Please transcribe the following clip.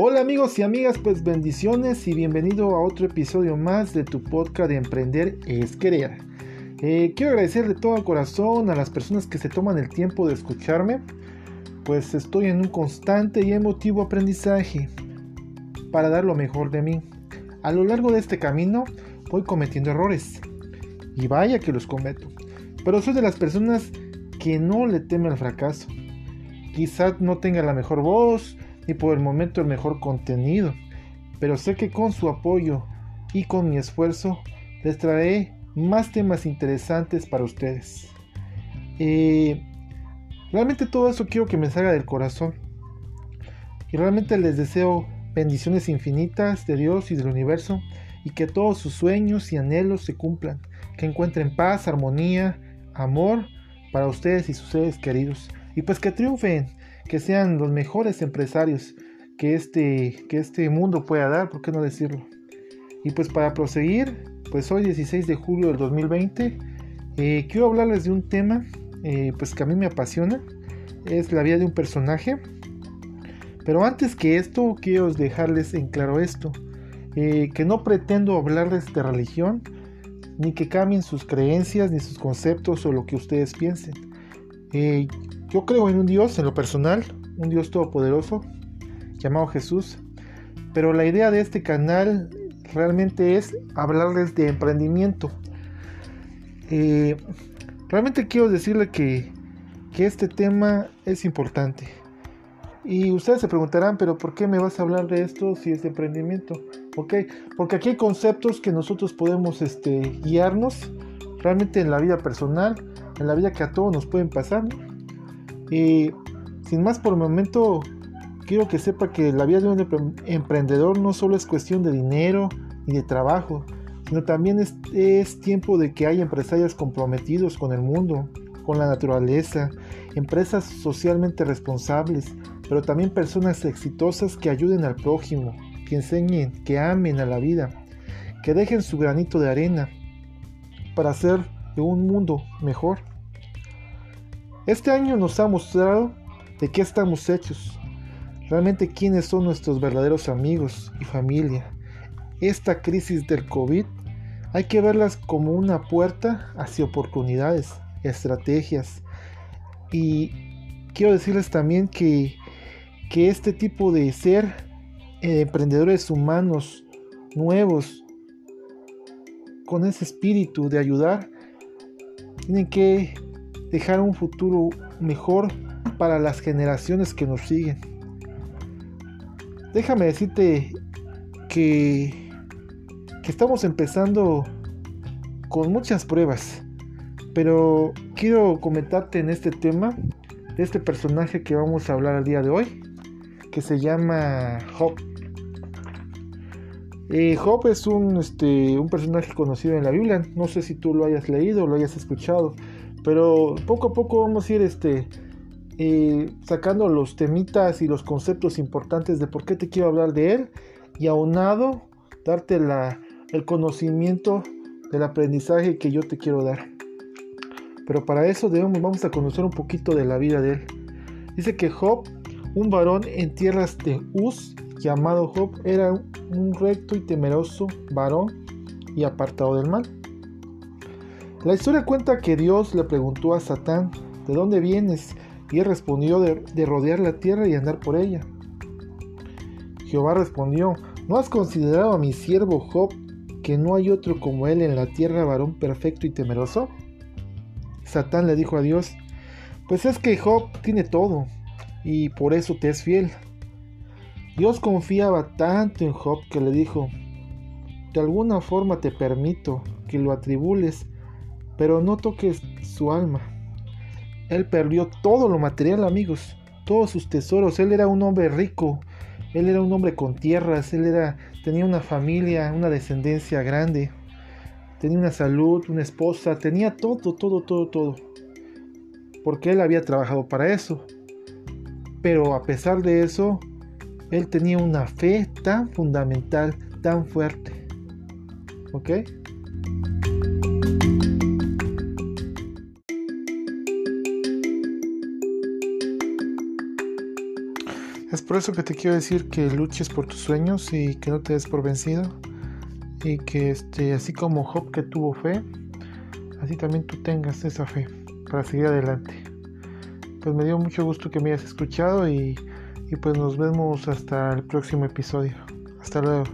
Hola amigos y amigas, pues bendiciones y bienvenido a otro episodio más de tu podcast de Emprender es Querer. Eh, quiero agradecer de todo corazón a las personas que se toman el tiempo de escucharme, pues estoy en un constante y emotivo aprendizaje para dar lo mejor de mí. A lo largo de este camino voy cometiendo errores y vaya que los cometo, pero soy de las personas que no le teme al fracaso. Quizás no tenga la mejor voz, ni por el momento el mejor contenido, pero sé que con su apoyo y con mi esfuerzo les traeré más temas interesantes para ustedes. Eh, realmente todo eso quiero que me salga del corazón. Y realmente les deseo bendiciones infinitas de Dios y del universo y que todos sus sueños y anhelos se cumplan, que encuentren paz, armonía, amor para ustedes y sus seres queridos y pues que triunfen que sean los mejores empresarios que este, que este mundo pueda dar, ¿por qué no decirlo? Y pues para proseguir, pues hoy 16 de julio del 2020, eh, quiero hablarles de un tema eh, pues que a mí me apasiona, es la vida de un personaje. Pero antes que esto, quiero dejarles en claro esto, eh, que no pretendo hablarles de religión, ni que cambien sus creencias, ni sus conceptos o lo que ustedes piensen. Yo creo en un Dios, en lo personal, un Dios todopoderoso, llamado Jesús. Pero la idea de este canal realmente es hablarles de emprendimiento. Eh, realmente quiero decirle que, que este tema es importante. Y ustedes se preguntarán, pero ¿por qué me vas a hablar de esto si es de emprendimiento? Ok, porque aquí hay conceptos que nosotros podemos este, guiarnos realmente en la vida personal, en la vida que a todos nos pueden pasar. Y sin más por el momento, quiero que sepa que la vida de un emprendedor no solo es cuestión de dinero y de trabajo, sino también es, tiempo de que haya empresarios comprometidos con el mundo, con la naturaleza, empresas socialmente responsables, pero también personas exitosas que ayuden al prójimo, que enseñen, que amen a la vida, que dejen su granito de arena para hacer de un mundo mejor. Este año nos ha mostrado de qué estamos hechos, realmente quiénes son nuestros verdaderos amigos y familia. Esta crisis del COVID hay que verlas como una puerta hacia oportunidades, estrategias. Y quiero decirles también que, que este tipo de ser eh, emprendedores humanos nuevos, con ese espíritu de ayudar, tienen que dejar un futuro mejor para las generaciones que nos siguen. Déjame decirte que, que estamos empezando con muchas pruebas, pero quiero comentarte en este tema de este personaje que vamos a hablar el día de hoy, que se llama Job. Eh, Job es un, este, un personaje conocido en la Biblia, no sé si tú lo hayas leído o lo hayas escuchado, pero poco a poco vamos a ir este, eh, sacando los temitas y los conceptos importantes de por qué te quiero hablar de él y aunado darte la, el conocimiento del aprendizaje que yo te quiero dar. Pero para eso vamos a conocer un poquito de la vida de él. Dice que Job, un varón en tierras de Uz, llamado Job, era un recto y temeroso varón y apartado del mal. La historia cuenta que Dios le preguntó a Satán, ¿de dónde vienes? Y él respondió de, rodear la tierra y andar por ella. Jehová respondió, ¿no has considerado a mi siervo Job, que no hay otro como él en la tierra, varón perfecto y temeroso? Satán le dijo a Dios, pues es que Job tiene todo, y por eso te es fiel. Dios confiaba tanto en Job que le dijo, de alguna forma te permito que lo atribules pero no toques su alma. Él perdió todo lo material, amigos, todos sus tesoros. Él era un hombre rico, él era un hombre con tierras, él era, tenía una familia, una descendencia grande, tenía una salud, una esposa, tenía todo, todo, todo, todo. Porque él había trabajado para eso. Pero a pesar de eso, él tenía una fe tan fundamental, tan fuerte. ¿Ok? Es por eso que te quiero decir que luches por tus sueños y que no te des por vencido. Y que este, así como Job que tuvo fe, así también tú tengas esa fe para seguir adelante. Pues me dio mucho gusto que me hayas escuchado y, y pues nos vemos hasta el próximo episodio. Hasta luego.